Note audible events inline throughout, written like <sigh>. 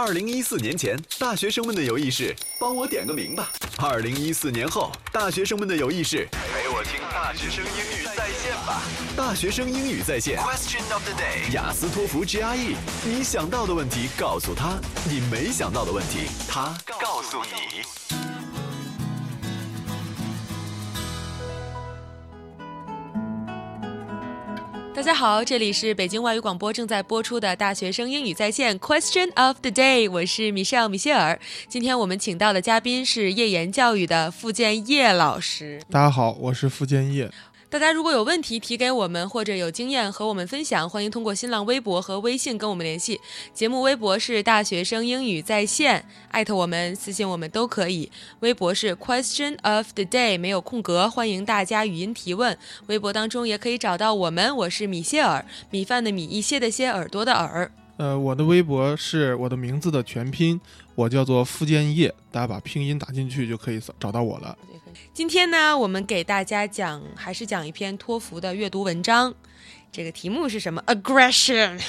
二零一四年前，大学生们的友谊是帮我点个名吧；二零一四年后，大学生们的友谊是陪我听大学生英语在线吧。大学生英语在线，Question of the day，雅思托福 GRE，你想到的问题告诉他，你没想到的问题他告诉你。大家好，这里是北京外语广播正在播出的大学生英语在线 Question of the Day，我是米歇尔米歇尔。今天我们请到的嘉宾是叶岩教育的付建业老师。大家好，我是付建业。大家如果有问题提给我们，或者有经验和我们分享，欢迎通过新浪微博和微信跟我们联系。节目微博是大学生英语在线，艾特我们、私信我们都可以。微博是 Question of the Day，没有空格，欢迎大家语音提问。微博当中也可以找到我们，我是米歇尔，米饭的米，一些的些，耳朵的耳。呃，我的微博是我的名字的全拼，我叫做付建业，大家把拼音打进去就可以找到我了。今天呢，我们给大家讲，还是讲一篇托福的阅读文章。这个题目是什么？Aggression。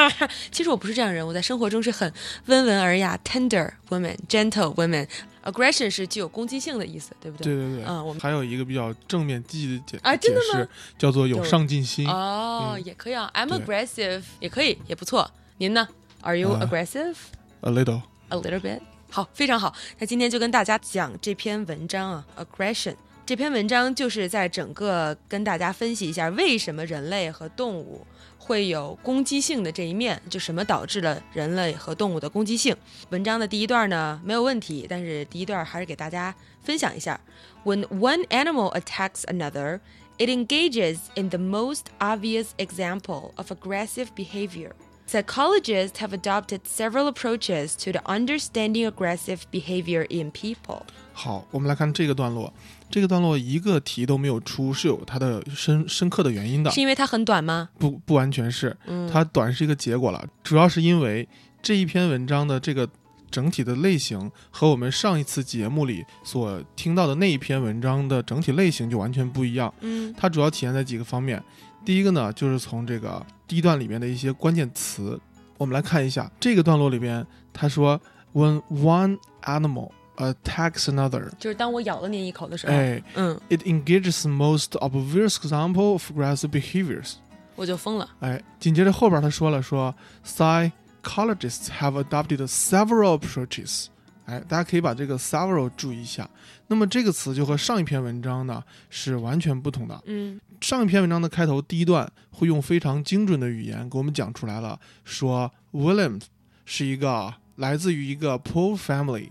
<laughs> 其实我不是这样人，我在生活中是很温文尔雅，tender woman，gentle woman。Aggression 是具有攻击性的意思，对不对？对对对。嗯，我们还有一个比较正面积极的解啊，真的吗？叫做有上进心。哦，也可以啊。I'm aggressive，也可以，也不错。您呢？Are you aggressive？A little。A little bit。好，非常好。那今天就跟大家讲这篇文章啊，aggression。这篇文章就是在整个跟大家分析一下，为什么人类和动物会有攻击性的这一面，就什么导致了人类和动物的攻击性。文章的第一段呢没有问题，但是第一段还是给大家分享一下。When one animal attacks another, it engages in the most obvious example of aggressive behavior. Psychologists have adopted several approaches to the understanding aggressive behavior in people. 好，我们来看这个段落。这个段落一个题都没有出，是有它的深深刻的原因的。是因为它很短吗？不，不完全是。它短是一个结果了，主要是因为这一篇文章的这个整体的类型和我们上一次节目里所听到的那一篇文章的整体类型就完全不一样。嗯，它主要体现在几个方面。第一个呢，就是从这个第一段里面的一些关键词，我们来看一下。这个段落里边，他说，When one animal attacks another，<laughs> 就是当我咬了您一口的时候，哎，嗯，it engages most obvious example of aggressive behaviors，我就疯了，哎，紧接着后边他说了，说，psychologists have adopted several approaches。哎，大家可以把这个 several 注意一下。那么这个词就和上一篇文章呢是完全不同的。嗯，上一篇文章的开头第一段会用非常精准的语言给我们讲出来了，说 William 是一个来自于一个 poor family，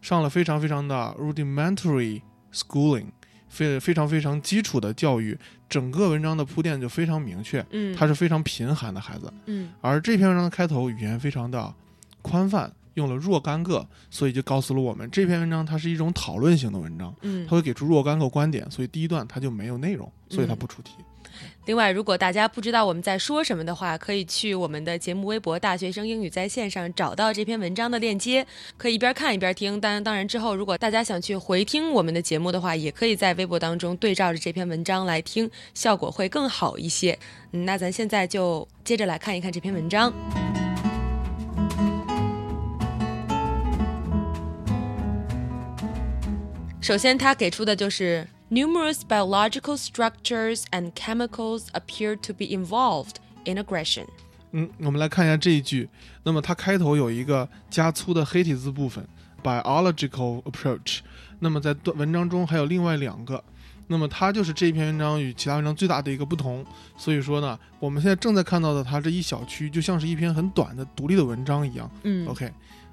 上了非常非常的 rudimentary schooling，非非常非常基础的教育。整个文章的铺垫就非常明确。嗯，他是非常贫寒的孩子。嗯，而这篇文章的开头语言非常的宽泛。用了若干个，所以就告诉了我们这篇文章它是一种讨论型的文章，嗯，它会给出若干个观点，所以第一段它就没有内容，所以它不出题。另外，如果大家不知道我们在说什么的话，可以去我们的节目微博“大学生英语在线上”找到这篇文章的链接，可以一边看一边听。当然，当然之后如果大家想去回听我们的节目的话，也可以在微博当中对照着这篇文章来听，效果会更好一些。嗯，那咱现在就接着来看一看这篇文章。首先，他给出的就是 numerous biological structures and chemicals appear to be involved in aggression。嗯，我们来看一下这一句。那么它开头有一个加粗的黑体字部分，biological approach。那么在文章中还有另外两个。那么它就是这篇文章与其他文章最大的一个不同。所以说呢，我们现在正在看到的它这一小区，就像是一篇很短的独立的文章一样。嗯，OK。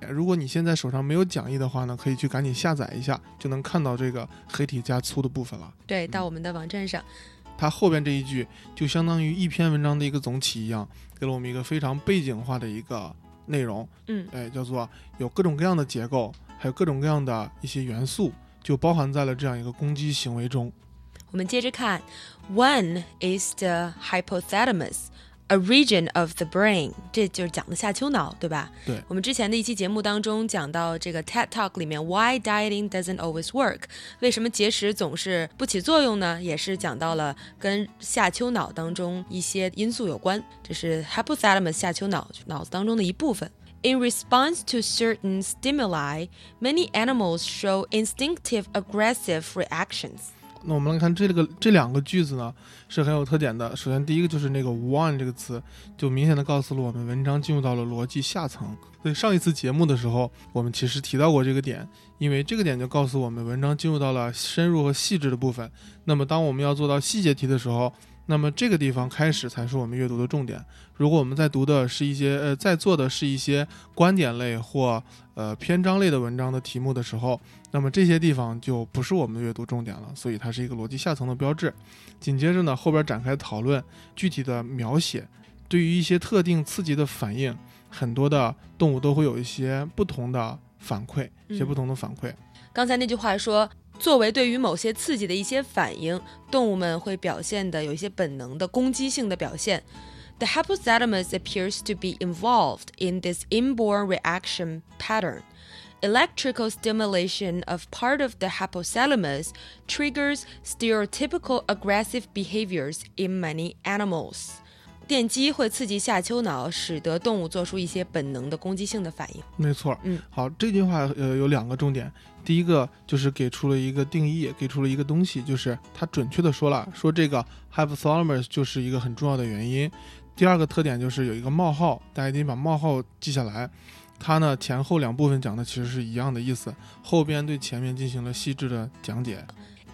如果你现在手上没有讲义的话呢，可以去赶紧下载一下，就能看到这个黑体加粗的部分了。对，到我们的网站上。它后边这一句就相当于一篇文章的一个总体一样，给了我们一个非常背景化的一个内容。嗯，哎，叫做有各种各样的结构，还有各种各样的一些元素，就包含在了这样一个攻击行为中。我们接着看，One is the hypothalamus。A region of the brain，这就是讲的下丘脑，对吧？对。我们之前的一期节目当中讲到这个 TED Talk 里面，Why dieting doesn't always work？为什么节食总是不起作用呢？也是讲到了跟下丘脑当中一些因素有关。这是 hypothalamus 下丘脑脑子当中的一部分。 In response to certain stimuli, many animals show instinctive aggressive reactions. 那我们来看这个这两个句子呢，是很有特点的。首先，第一个就是那个 one 这个词，就明显的告诉了我们文章进入到了逻辑下层。所以上一次节目的时候，我们其实提到过这个点，因为这个点就告诉我们文章进入到了深入和细致的部分。那么，当我们要做到细节题的时候，那么这个地方开始才是我们阅读的重点。如果我们在读的是一些呃，在做的是一些观点类或呃篇章类的文章的题目的时候，那么这些地方就不是我们的阅读重点了。所以它是一个逻辑下层的标志。紧接着呢，后边展开讨论具体的描写，对于一些特定刺激的反应，很多的动物都会有一些不同的反馈，一些不同的反馈。刚才那句话说。作为对于某些刺激的一些反应，动物们会表现的有一些本能的攻击性的表现。The hypothalamus appears to be involved in this inborn reaction pattern. Electrical stimulation of part of the hypothalamus triggers stereotypical aggressive behaviors in many animals. 电击会刺激下丘脑，使得动物做出一些本能的攻击性的反应。没错，嗯，好，这句话呃有两个重点。第一个就是给出了一个定义，给出了一个东西，就是它准确的说了，说这个 hypothalamus 就是一个很重要的原因。第二个特点就是有一个冒号，大家一定把冒号记下来。它呢前后两部分讲的其实是一样的意思，后边对前面进行了细致的讲解。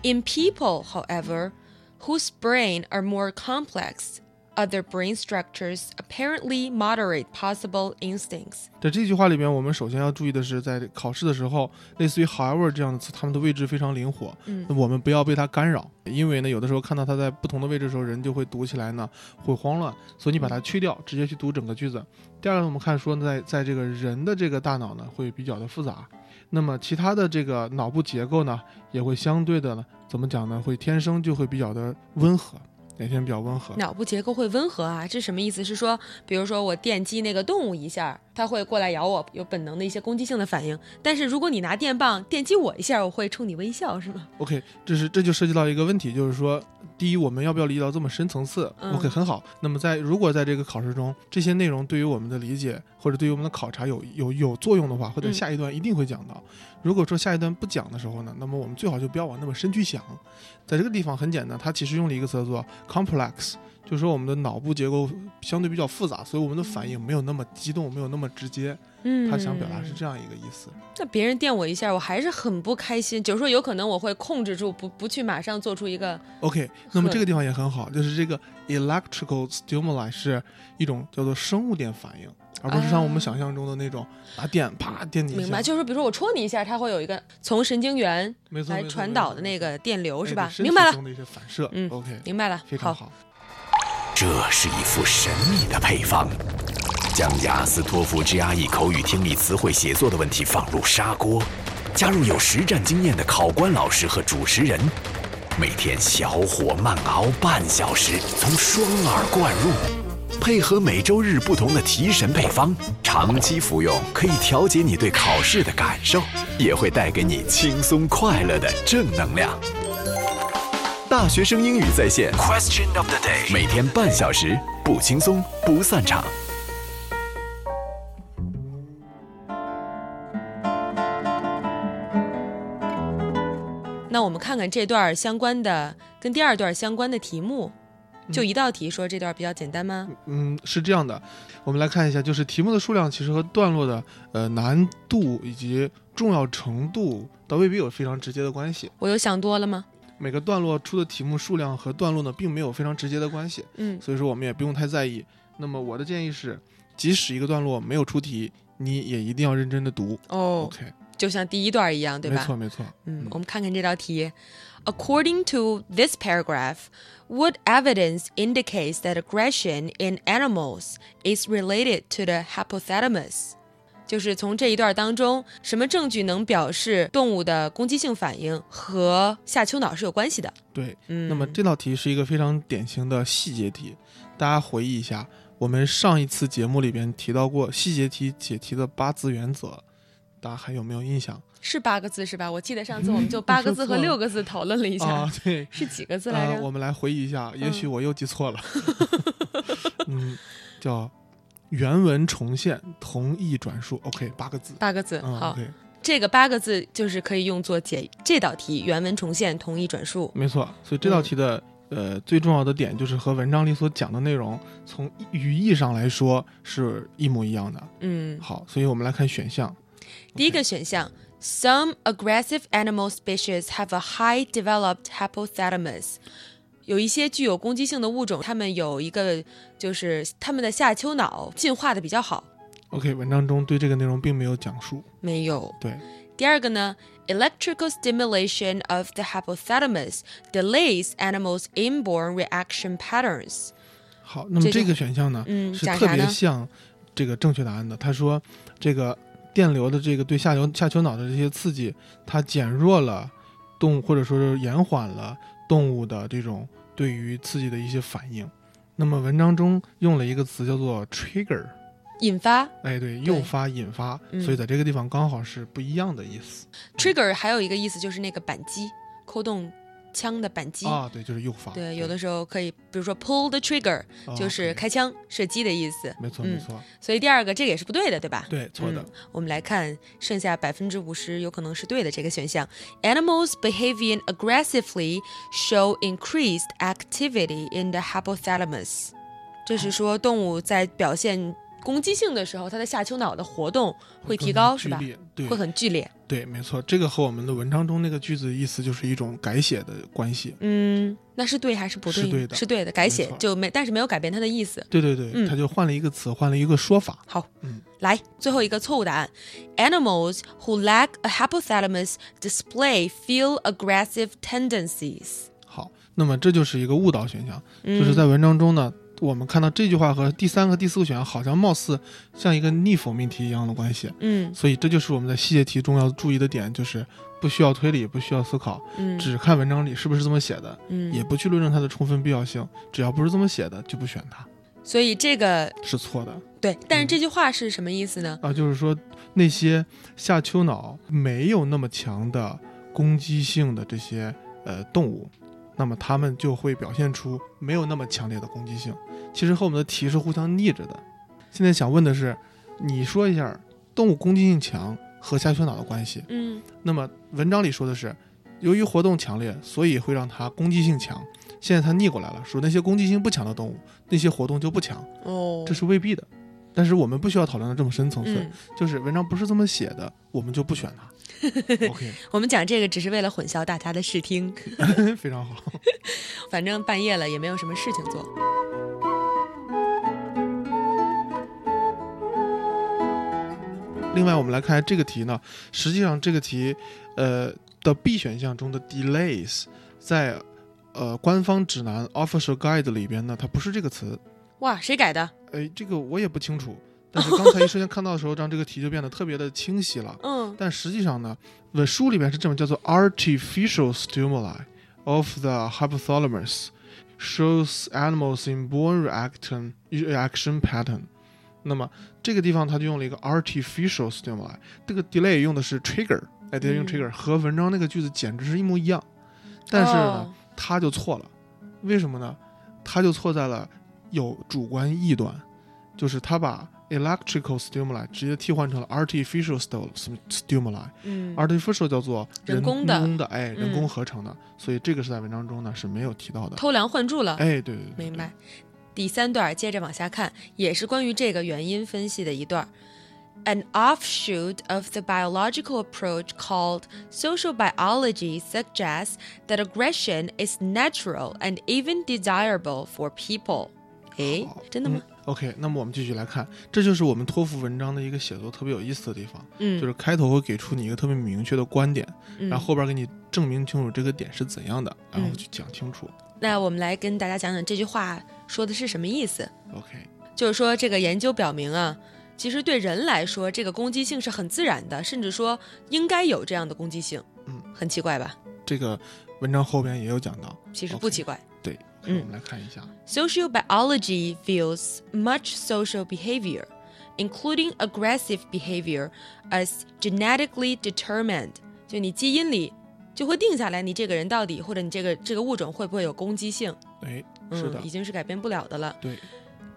In people, however, whose brain are more complex. Other brain structures apparently moderate possible instincts。在这句话里边，我们首先要注意的是，在考试的时候，类似于 however 这样的词，它们的位置非常灵活。嗯，那我们不要被它干扰，因为呢，有的时候看到它在不同的位置的时候，人就会读起来呢会慌乱，所以你把它去掉，直接去读整个句子。第二个，我们看说，在在这个人的这个大脑呢，会比较的复杂，那么其他的这个脑部结构呢，也会相对的呢，怎么讲呢？会天生就会比较的温和。哪天比较温和？脑部结构会温和啊？这什么意思？是说，比如说我电击那个动物一下，它会过来咬我，有本能的一些攻击性的反应。但是如果你拿电棒电击我一下，我会冲你微笑，是吗？OK，这是这就涉及到一个问题，就是说，第一，我们要不要理解到这么深层次？OK，很好。那么在如果在这个考试中，这些内容对于我们的理解或者对于我们的考察有有有作用的话，或者下一段一定会讲到。如果说下一段不讲的时候呢，那么我们最好就不要往那么深去想。在这个地方很简单，它其实用了一个词叫做 complex，就是说我们的脑部结构相对比较复杂，所以我们的反应没有那么激动，没有那么直接。嗯，他想表达是这样一个意思。那别人电我一下，我还是很不开心。就是说，有可能我会控制住，不不去马上做出一个。OK，那么这个地方也很好，就是这个 electrical stimuli 是一种叫做生物电反应。而不是像我们想象中的那种拿电啪电你一下。明白，就是说，比如说我戳你一下，它会有一个从神经元来传导的那个电流，是吧？明白了。的一些反射，嗯，OK，明白了，非常好。这是一副神秘的配方，将雅思托福 GRE 口语听力词汇写作的问题放入砂锅，加入有实战经验的考官老师和主持人，每天小火慢熬半小时，从双耳灌入。配合每周日不同的提神配方，长期服用可以调节你对考试的感受，也会带给你轻松快乐的正能量。大学生英语在线，Question of the day，每天半小时，不轻松不散场。那我们看看这段相关的，跟第二段相关的题目。就一道题，说这段比较简单吗？嗯，是这样的，我们来看一下，就是题目的数量其实和段落的呃难度以及重要程度倒未必有非常直接的关系。我又想多了吗？每个段落出的题目数量和段落呢，并没有非常直接的关系。嗯，所以说我们也不用太在意。那么我的建议是，即使一个段落没有出题，你也一定要认真的读。哦，OK，就像第一段一样，对吧？没错，没错。嗯，我们看看这道题。According to this paragraph, what evidence indicates that aggression in animals is related to the hypothalamus？就是从这一段当中，什么证据能表示动物的攻击性反应和下丘脑是有关系的？对，嗯，那么这道题是一个非常典型的细节题。大家回忆一下，我们上一次节目里边提到过细节题解题的八字原则，大家还有没有印象？是八个字是吧？我记得上次我们就八个字和六个字讨论了一下。啊，对，<laughs> 是几个字来着？我们来回忆一下，也许我又记错了。<laughs> 嗯，叫原文重现，同意转述。OK，八个字。八个字，嗯好这个八个字就是可以用作解这道题原文重现，同意转述。没错。所以这道题的、呃最重要的点就是和文章里所讲的内容，从语义上来说是一模一样的。嗯，好，所以我们来看选项。第一个选项，Some aggressive animal species have a high developed hypothalamus。有一些具有攻击性的物种，它们有一个就是它们的下丘脑进化的比较好。OK，文章中对这个内容并没有讲述。没有。对，第二个呢，electrical stimulation of the hypothalamus delays animals' inborn reaction patterns。好，那么这个选项呢，嗯，是特？别像这个正确答案的。他说，这个电流的这个对下丘下丘脑的这些刺激，它减弱了动物或者说是延缓了动物的这种对于刺激的一些反应。那么文章中用了一个词叫做 trigger，引发哎，对，诱发、引发，嗯所以在这个地方刚好是不一样的意思 trigger 还有一个意思就是那个扳机，扣动枪的扳机。啊。对，就是右发。对，有的时候可以，比如说 pull the trigger，哦就是开枪射击的意思。没错，嗯没错，所以第二个这个也是不对的，对吧？对，错的嗯。我们来看剩下百分之五十有可能是对的这个选项。Animals behaving aggressively show increased activity in the hypothalamus。这是说动物在表现攻击性的时候，它的下丘脑的活动会提高，是吧？对会很剧烈。对，没错，这个和我们的文章中那个句子意思就是一种改写的关系。嗯，那是对还是不对？是对的是对的，改写没就没，但是没有改变它的意思。对对对，嗯他就换了一个词，换了一个说法。好，嗯来最后一个错误答案：Animals who lack a hypothalamus display feel aggressive tendencies。好，那么这就是一个误导选项，嗯就是在文章中呢，我们看到这句话和第三个、第四个选项好像貌似像一个逆否命题一样的关系，嗯。所以这就是我们在细节题中要注意的点，就是不需要推理，不需要思考，嗯。只看文章里是不是这么写的，嗯，也不去论证它的充分必要性，只要不是这么写的就不选它，所以这个是错的。对，但是嗯。这句话是什么意思呢？啊。就是说那些下丘脑没有那么强的攻击性的这些呃动物，那么它们就会表现出没有那么强烈的攻击性。其实和我们的题是互相逆着的。现在想问的是，你说一下动物攻击性强和下丘脑的关系。嗯那么文章里说的是，由于活动强烈，所以会让它攻击性强。现在它逆过来了，说那些攻击性不强的动物，那些活动就不强，哦，这是未必的。但是我们不需要讨论的这么深层次，嗯，就是文章不是这么写的，我们就不选它。OK，<laughs> 我们讲这个只是为了混淆大家的视听，<laughs> 非常好。<laughs> 反正半夜了也没有什么事情做。另外，我们来看这个题呢，实际上这个题，呃的 B 选项中的 delays，在呃官方指南 Official Guide 里边呢，它不是这个词。哇，谁改的？哎，这个我也不清楚。但是刚才一瞬间看到的时候，让这个题就变得特别的清晰了。嗯但实际上呢，文书里面是这么叫做 artificial stimuli of the hypothalamus shows animals inborn reaction reaction pattern。那么这个地方它就用了一个 artificial stimuli，这个 delay 用的是 trigger，哎，对，用嗯 trigger 和文章那个句子简直是一模一样，但是呢，哦他就错了，为什么呢？他就错在了有主观臆断，就是他把 electrical stimuli 直接替换成了 artificial stu- stimuli。嗯 artificial 叫做人工的人工的，哎，人工嗯合成的，所以这个是在文章中呢是没有提到的。偷梁换柱了。哎，对对对，对明白。。第三段接着往下看，也是关于这个原因分析的一段。An offshoot of the biological approach called social biology suggests that aggression is natural and even desirable for people. 诶好，真的吗？嗯 ？OK，那么我们继续来看，这就是我们托福文章的一个写作特别有意思的地方，嗯，就是开头会给出你一个特别明确的观点，嗯然后后边给你证明清楚这个点是怎样的，然后嗯去讲清楚。那我们来跟大家讲讲这句话说的是什么意思。OK，就是说，这个研究表明啊，其实对人来说，这个攻击性是很自然的，甚至说应该有这样的攻击性。嗯，很奇怪吧？这个文章后边也有讲到。其实不奇怪。对，嗯我们来看一下。 Social biology views much social behavior, including aggressive behavior, as genetically determined。就你基因里就会定下来，你这个人到底或者你这个这个物种会不会有攻击性？哎，嗯，是的已，经是改变不了的了。对，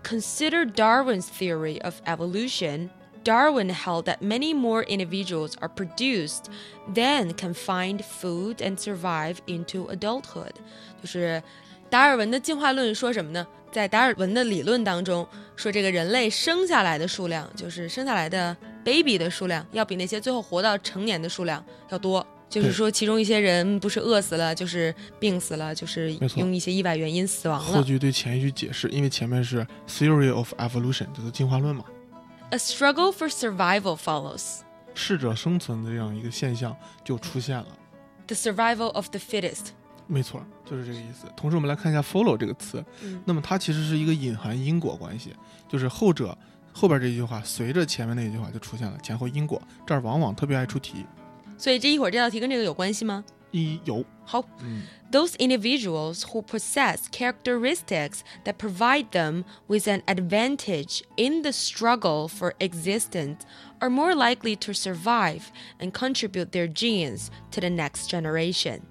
consider Darwin's theory of evolution, Darwin held that many more individuals are produced than can find food and survive into adulthood。就是 达尔文的进化论说什么呢？在达尔文的理论当中，说这个人类生下来的数量，就是生下来的 baby 的数量，要比那些最后活到成年的数量要多。就是说，其中一些人不是饿死了，就是病死了，就是用一些意外原因死亡了。后句对前一句解释，因为前面是 theory of evolution，就是进化论嘛。A struggle for survival follows。适者生存的这样一个现象就出现了。The survival of the fittest。没错，就是这个意思。同时，我们来看一下 follow 这个词，那么它其实是一个隐含因果关系，就是后者后边这一句话随着前面那一句话就出现了前后因果，这儿往往特别爱出题。所以这一会儿这道题跟这个有关系吗？一有。好。Those individuals who possess characteristics that provide them with an advantage in the struggle for existence are more likely to survive and contribute their genes to the next generation.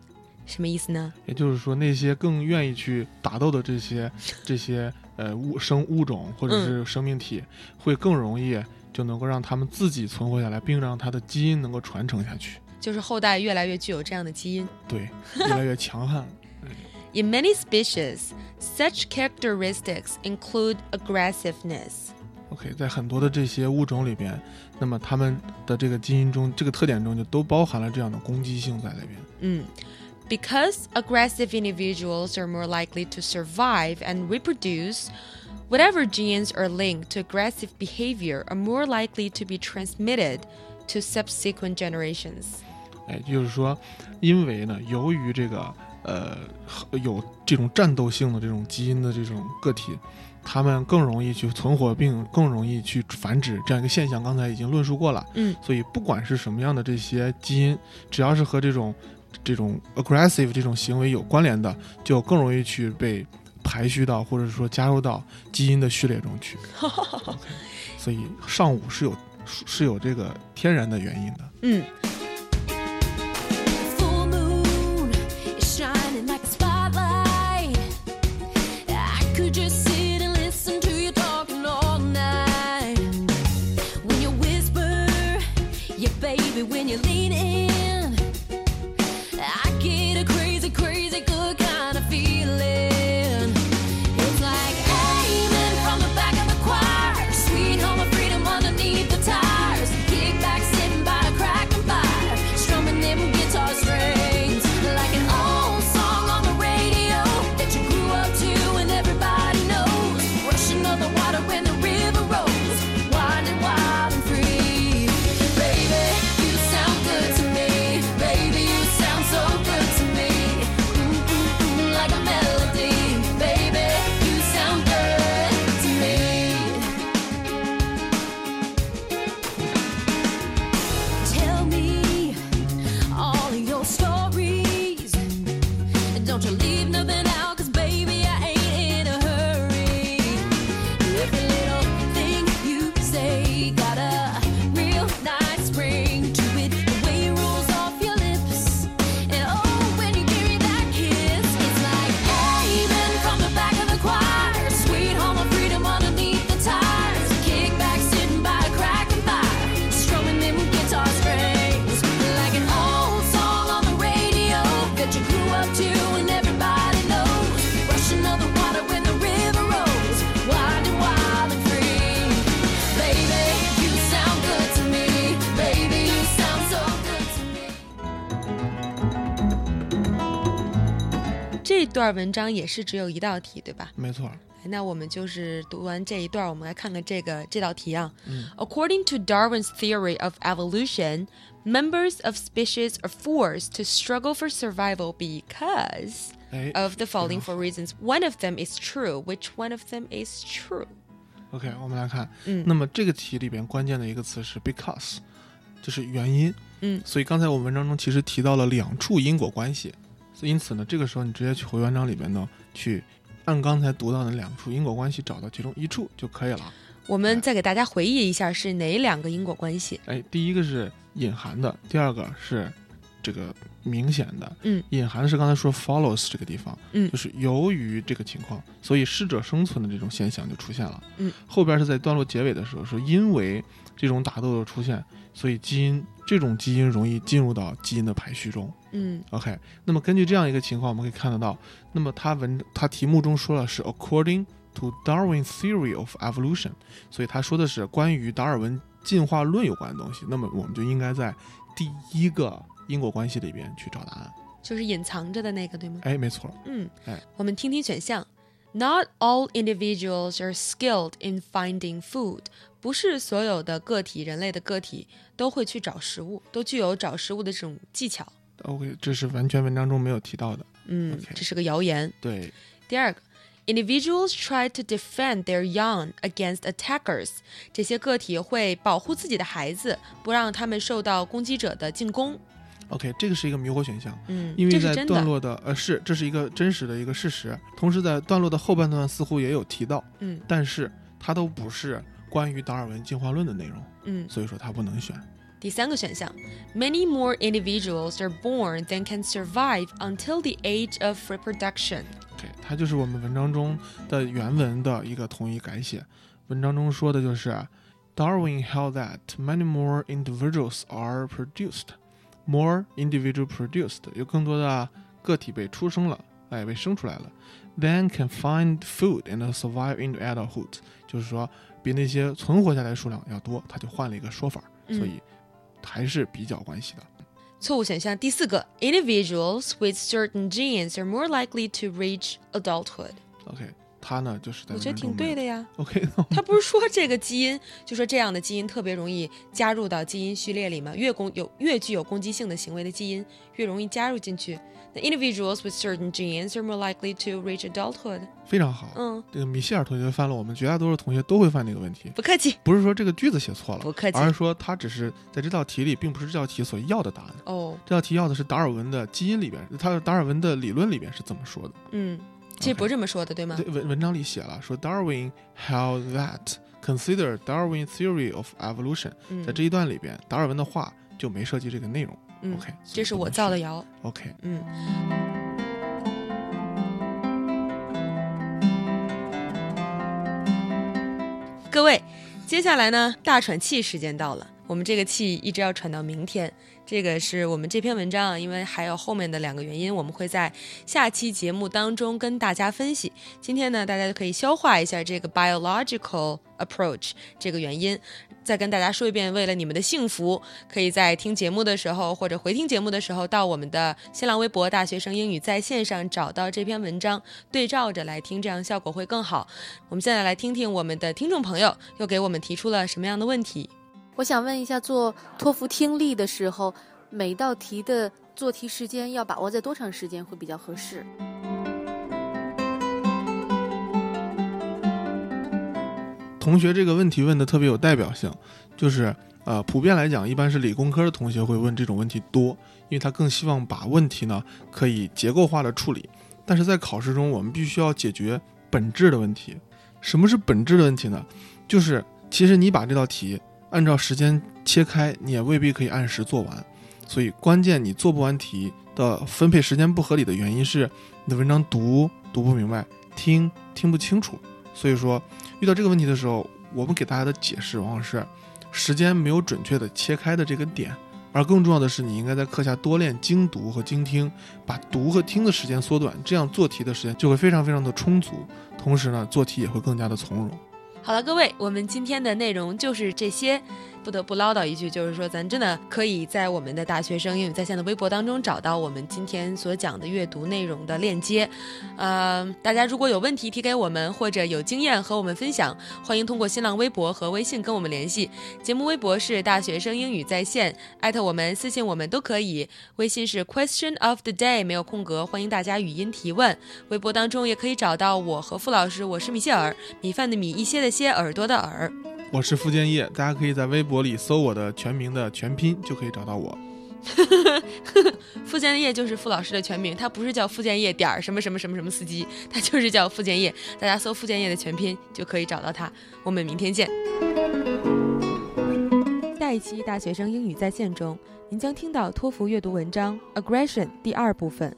什么意思呢？也就是说，那些更愿意去打斗的这些 <laughs> 这些呃物生物种或者是生命体，会更容易就能够让他们自己存活下来，并让他的基因能够传承下去。就是后代越来越具有这样的基因。对，越来越强悍。<laughs> In many species, such characteristics include aggressiveness. OK，在很多的这些物种里边，那么它们的这个基因中，这个特点中就都包含了这样的攻击性在里边。嗯。Because aggressive individuals are more likely to survive and reproduce, whatever genes are linked to aggressive behavior are more likely to be transmitted to subsequent generations. 哎，就是说，因为呢，由于这个呃有这种战斗性的这种基因的这种个体，它们更容易去存活，并更容易去繁殖，这样一个现象，刚才已经论述过了。嗯，所以不管是什么样的这些基因，只要是和这种 这种 aggressive 这种行为有关联的，就更容易去被排序到，或者说加入到基因的序列中去。<laughs> 所以上午是有是有这个天然的原因的。嗯。段文章也是只有一道题，对吧？没错。那我们就是读完这一段，我们来看看这个这道题啊。嗯、According to Darwin's theory of evolution, members of species are forced to struggle for survival because of the following four reasons. One of them is true. Which one of them is true? OK，我们来看，嗯，那么这个题里边关键的一个词是 because，就是原因。嗯，所以刚才我们文章中其实提到了两处因果关系。 因此呢，这个时候你直接去回文章里边呢，去按刚才读到的两处因果关系找到其中一处就可以了。我们再给大家回忆一下是哪两个因果关系？哎，第一个是隐含的，第二个是这个明显的，嗯，隐含的是刚才说 follows 这个地方，嗯就是由于这个情况，所以适者生存的这种现象就出现了，嗯，后边是在段落结尾的时候说，因为这种打斗的出现，所以基因这种基因容易进入到基因的排序中嗯，OK，那么根据这样一个情况，我们可以看得到，那么他文他题目中说了是 according to Darwin's theory of evolution，所以他说的是关于达尔文进化论有关的东西，那么我们就应该在第一个因果关系里边去找答案。就是隐藏着的那个，对吗？哎，没错，嗯哎，我们听听选项。Not all individuals are skilled in finding food。不是所有的个体，人类的个体都会去找食物，都具有找食物的这种技巧。OK，这是完全文章中没有提到的。嗯这是个谣言。对，第二个，individuals try to defend their young against attackers。这些个体会保护自己的孩子，不让他们受到攻击者的进攻。OK，这个是一个迷惑选项，嗯，因为在。段落的呃是这是一个真实的一个事实，同时在段落的后半段似乎也有提到，嗯但是它都不是关于达尔文进化论的内容，嗯，所以说它不能选。第三个选项，Many more individuals are born than can survive until the age of reproduction。 OK，它就是我们文章中的原文的一个统一改写。文章中说的就是 Darwin held that many more individuals are produced, more individual produced，有更多的个体被出生了，哎，被生出来了，then can find food and survive into adulthood，就是说 比那些存活下来的数量要多，他就换了一个说法，嗯所以还是比较关系的。错误选项第四个，individuals with certain genes are more likely to reach adulthood。OK，他呢就是在我觉得挺。对的呀。OK，他不是说这个基因，就说这样的基因特别容易加入到基因序列里吗？越攻有越具有攻击性的行为的基因，越容易加入进去。那 individuals with certain genes are more likely to reach adulthood。非常好。嗯，这个米歇尔同学犯了我们绝大多数同学都会犯这个问题，不客气，不是说这个句子写错了，不客气而是说他只是在这道题里并不是这道题所要的答案。哦，这道题要的是达尔文的基因里边，他达尔文的理论里边是怎么说的。嗯，其实不是这么说的，对吗对？文文章里写了说，Darwin held that consider Darwin theory of evolution，、嗯在这一段里边，达尔文的话就没涉及这个内容。嗯 OK，这是我造的谣。OK，嗯。各位，接下来呢，大喘气时间到了。我们这个气一直要喘到明天，这个是我们这篇文章啊，因为还有后面的两个原因，我们会在下期节目当中跟大家分析。今天呢，大家就可以消化一下这个 biological approach 这个原因，再跟大家说一遍，为了你们的幸福，可以在听节目的时候或者回听节目的时候，到我们的新浪微博“大学生英语在线”上找到这篇文章，对照着来听，这样效果会更好。我们现在来听听我们的听众朋友又给我们提出了什么样的问题。我想问一下，做托福听力的时候，每道题的做题时间要把握在多长时间会比较合适？同学这个问题问的特别有代表性，就是呃，普遍来讲，一般是理工科的同学会问这种问题多，因为他更希望把问题呢可以结构化的处理。但是在考试中，我们必须要解决本质的问题。什么是本质的问题呢？就是其实你把这道题按照时间切开，你也未必可以按时做完。所以关键你做不完题的分配时间不合理的原因是你的文章读读不明白，听听不清楚。所以说，遇到这个问题的时候，我们给大家的解释往往是时间没有准确的切开的这个点，而更重要的是，你应该在课下多练精读和精听，把读和听的时间缩短，这样做题的时间就会非常非常的充足，同时呢，做题也会更加的从容。好了，各位，我们今天的内容就是这些。不得不唠叨一句，就是说，咱真的可以在我们的大学生英语在线的微博当中找到我们今天所讲的阅读内容的链接。呃，大家如果有问题提给我们，或者有经验和我们分享，欢迎通过新浪微博和微信跟我们联系。节目微博是大学生英语在线，艾特我们、私信我们都可以。微信是 Question of the Day，没有空格，欢迎大家语音提问。微博当中也可以找到我和付老师，我是米歇尔，米饭的米，一些的些，耳朵的耳。我是付建业，大家可以在微博里搜我的全名的全拼，就可以找到我。<laughs> 付建业就是付老师的全名，他不是叫付建业点儿什么什么什么什么司机，他就是叫付建业。大家搜付建业的全拼就可以找到他。我们明天见。下一期大学生英语在线中，您将听到托福阅读文章《Aggression》第二部分。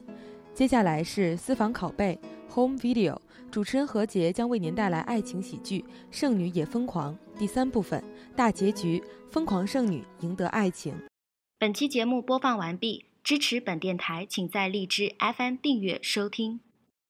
接下来是私房拷贝 Home Video，主持人何洁将为您带来爱情喜剧《剩女也疯狂》第三部分大结局：疯狂剩女赢得爱情。本期节目播放完毕，支持本电台，请在荔枝 FM 订阅收听。